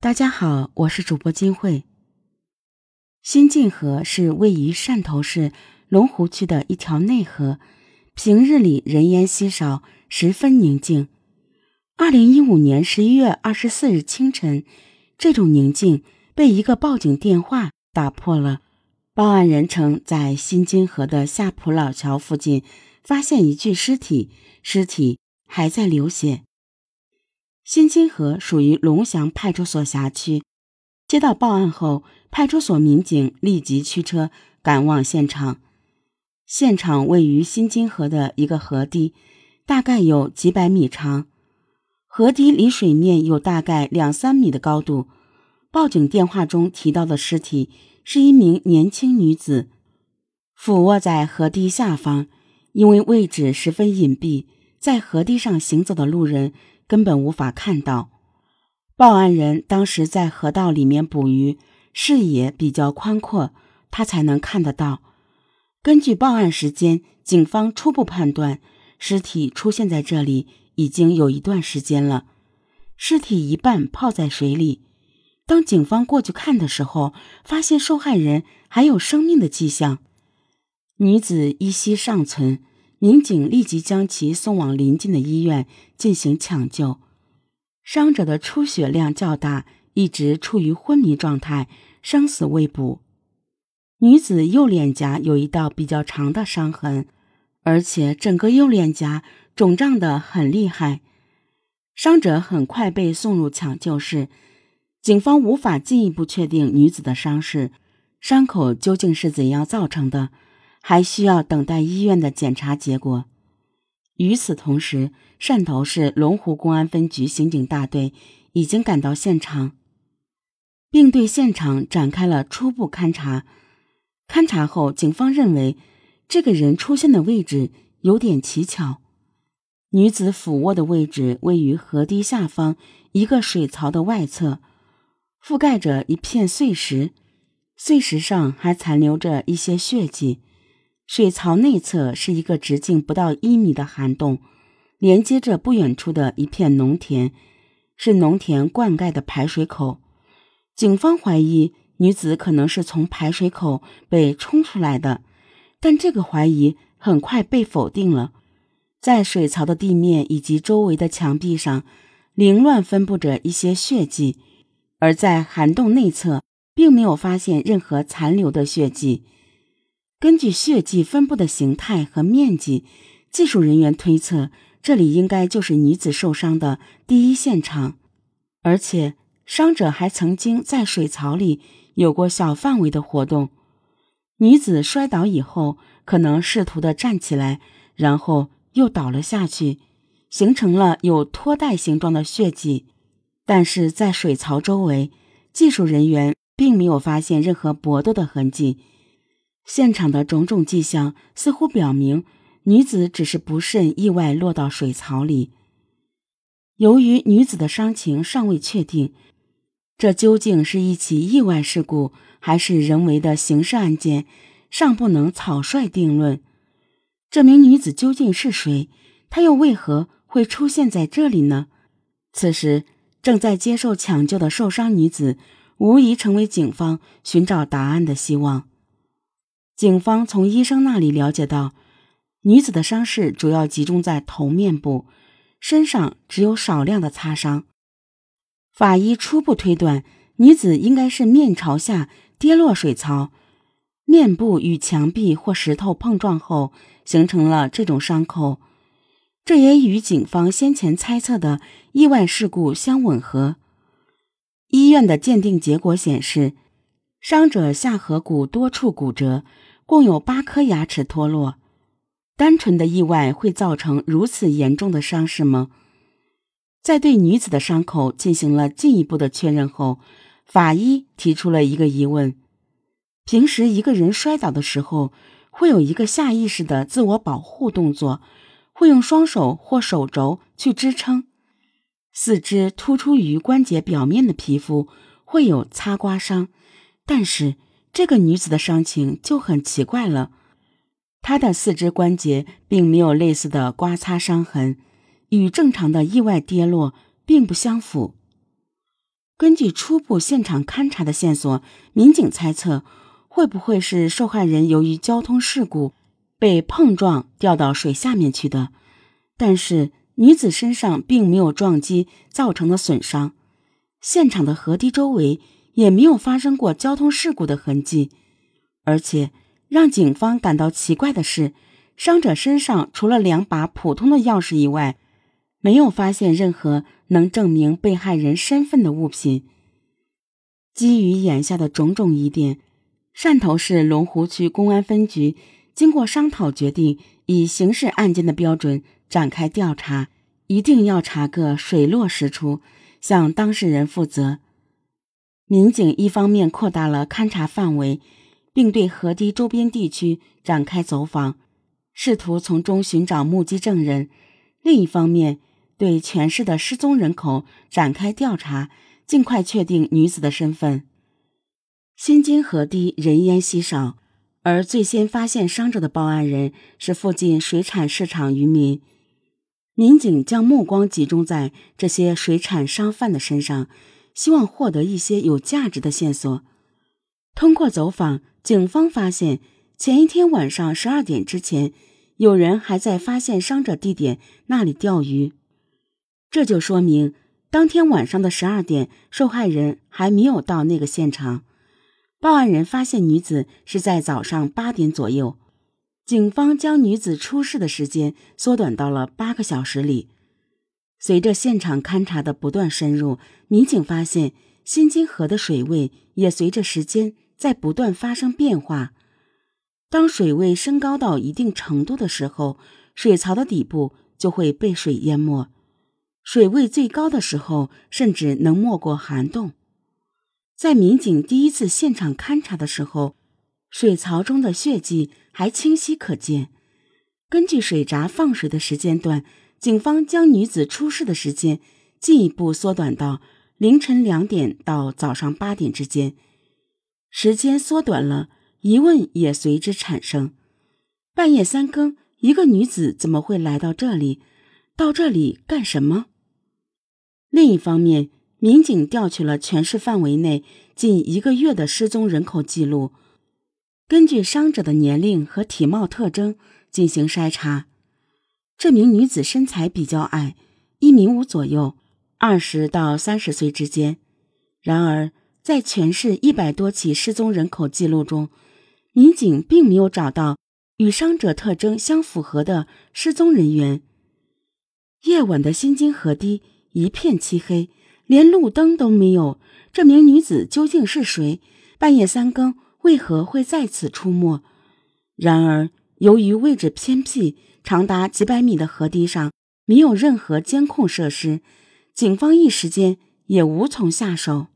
大家好，我是主播金慧。新晋河是位于汕头市龙湖区的一条内河，平日里人烟稀少，十分宁静。二零一五年十一月二十四日清晨，这种宁静被一个报警电话打破了。报案人称，在新津河的下浦老桥附近发现一具尸体，尸体还在流血。新津河属于龙翔派出所辖区。接到报案后，派出所民警立即驱车赶往现场。现场位于新津河的一个河堤，大概有几百米长，河堤离水面有大概两三米的高度。报警电话中提到的尸体是一名年轻女子，俯卧在河堤下方，因为位置十分隐蔽，在河堤上行走的路人。根本无法看到，报案人当时在河道里面捕鱼，视野比较宽阔，他才能看得到。根据报案时间，警方初步判断，尸体出现在这里已经有一段时间了。尸体一半泡在水里，当警方过去看的时候，发现受害人还有生命的迹象，女子依稀尚存。民警立即将其送往邻近的医院进行抢救。伤者的出血量较大，一直处于昏迷状态，生死未卜。女子右脸颊有一道比较长的伤痕，而且整个右脸颊肿胀得很厉害。伤者很快被送入抢救室，警方无法进一步确定女子的伤势，伤口究竟是怎样造成的。还需要等待医院的检查结果。与此同时，汕头市龙湖公安分局刑警大队已经赶到现场，并对现场展开了初步勘查。勘查后，警方认为这个人出现的位置有点蹊跷。女子俯卧的位置位于河堤下方一个水槽的外侧，覆盖着一片碎石，碎石上还残留着一些血迹。水槽内侧是一个直径不到一米的涵洞，连接着不远处的一片农田，是农田灌溉的排水口。警方怀疑女子可能是从排水口被冲出来的，但这个怀疑很快被否定了。在水槽的地面以及周围的墙壁上，凌乱分布着一些血迹，而在涵洞内侧并没有发现任何残留的血迹。根据血迹分布的形态和面积，技术人员推测，这里应该就是女子受伤的第一现场。而且，伤者还曾经在水槽里有过小范围的活动。女子摔倒以后，可能试图的站起来，然后又倒了下去，形成了有拖带形状的血迹。但是在水槽周围，技术人员并没有发现任何搏斗的痕迹。现场的种种迹象似乎表明，女子只是不慎意外落到水槽里。由于女子的伤情尚未确定，这究竟是一起意外事故还是人为的刑事案件，尚不能草率定论。这名女子究竟是谁？她又为何会出现在这里呢？此时，正在接受抢救的受伤女子，无疑成为警方寻找答案的希望。警方从医生那里了解到，女子的伤势主要集中在头面部，身上只有少量的擦伤。法医初步推断，女子应该是面朝下跌落水槽，面部与墙壁或石头碰撞后形成了这种伤口，这也与警方先前猜测的意外事故相吻合。医院的鉴定结果显示，伤者下颌骨多处骨折。共有八颗牙齿脱落，单纯的意外会造成如此严重的伤势吗？在对女子的伤口进行了进一步的确认后，法医提出了一个疑问：平时一个人摔倒的时候，会有一个下意识的自我保护动作，会用双手或手肘去支撑，四肢突出于关节表面的皮肤会有擦刮伤，但是。这个女子的伤情就很奇怪了，她的四肢关节并没有类似的刮擦伤痕，与正常的意外跌落并不相符。根据初步现场勘查的线索，民警猜测会不会是受害人由于交通事故被碰撞掉到水下面去的。但是女子身上并没有撞击造成的损伤，现场的河堤周围也没有发生过交通事故的痕迹。而且让警方感到奇怪的是，伤者身上除了两把普通的钥匙以外，没有发现任何能证明被害人身份的物品。基于眼下的种种疑点，汕头市龙湖区公安分局经过商讨，决定以刑事案件的标准展开调查，一定要查个水落石出，向当事人负责。民警一方面扩大了勘查范围，并对河堤周边地区展开走访，试图从中寻找目击证人；另一方面，对全市的失踪人口展开调查，尽快确定女子的身份。新津河堤人烟稀少，而最先发现伤者的报案人是附近水产市场渔民。民警将目光集中在这些水产商贩的身上，希望获得一些有价值的线索。通过走访，警方发现前一天晚上十二点之前，有人还在发现伤者地点那里钓鱼。这就说明，当天晚上的十二点，受害人还没有到那个现场。报案人发现女子是在早上八点左右，警方将女子出事的时间缩短到了八个小时里。随着现场勘查的不断深入，民警发现新津河的水位也随着时间在不断发生变化。当水位升高到一定程度的时候，水槽的底部就会被水淹没。水位最高的时候，甚至能没过涵洞。在民警第一次现场勘查的时候，水槽中的血迹还清晰可见。根据水闸放水的时间段，警方将女子出事的时间进一步缩短到凌晨两点到早上八点之间。时间缩短了，疑问也随之产生：半夜三更，一个女子怎么会来到这里？到这里干什么？另一方面，民警调取了全市范围内近一个月的失踪人口记录，根据伤者的年龄和体貌特征进行筛查。这名女子身材比较矮，一米五左右，二十到三十岁之间。然而，在全市一百多起失踪人口记录中，民警并没有找到与伤者特征相符合的失踪人员。夜晚的新津河堤。一片漆黑，连路灯都没有。这名女子究竟是谁？半夜三更为何会在此出没？然而，由于位置偏僻，长达几百米的河堤上没有任何监控设施，警方一时间也无从下手。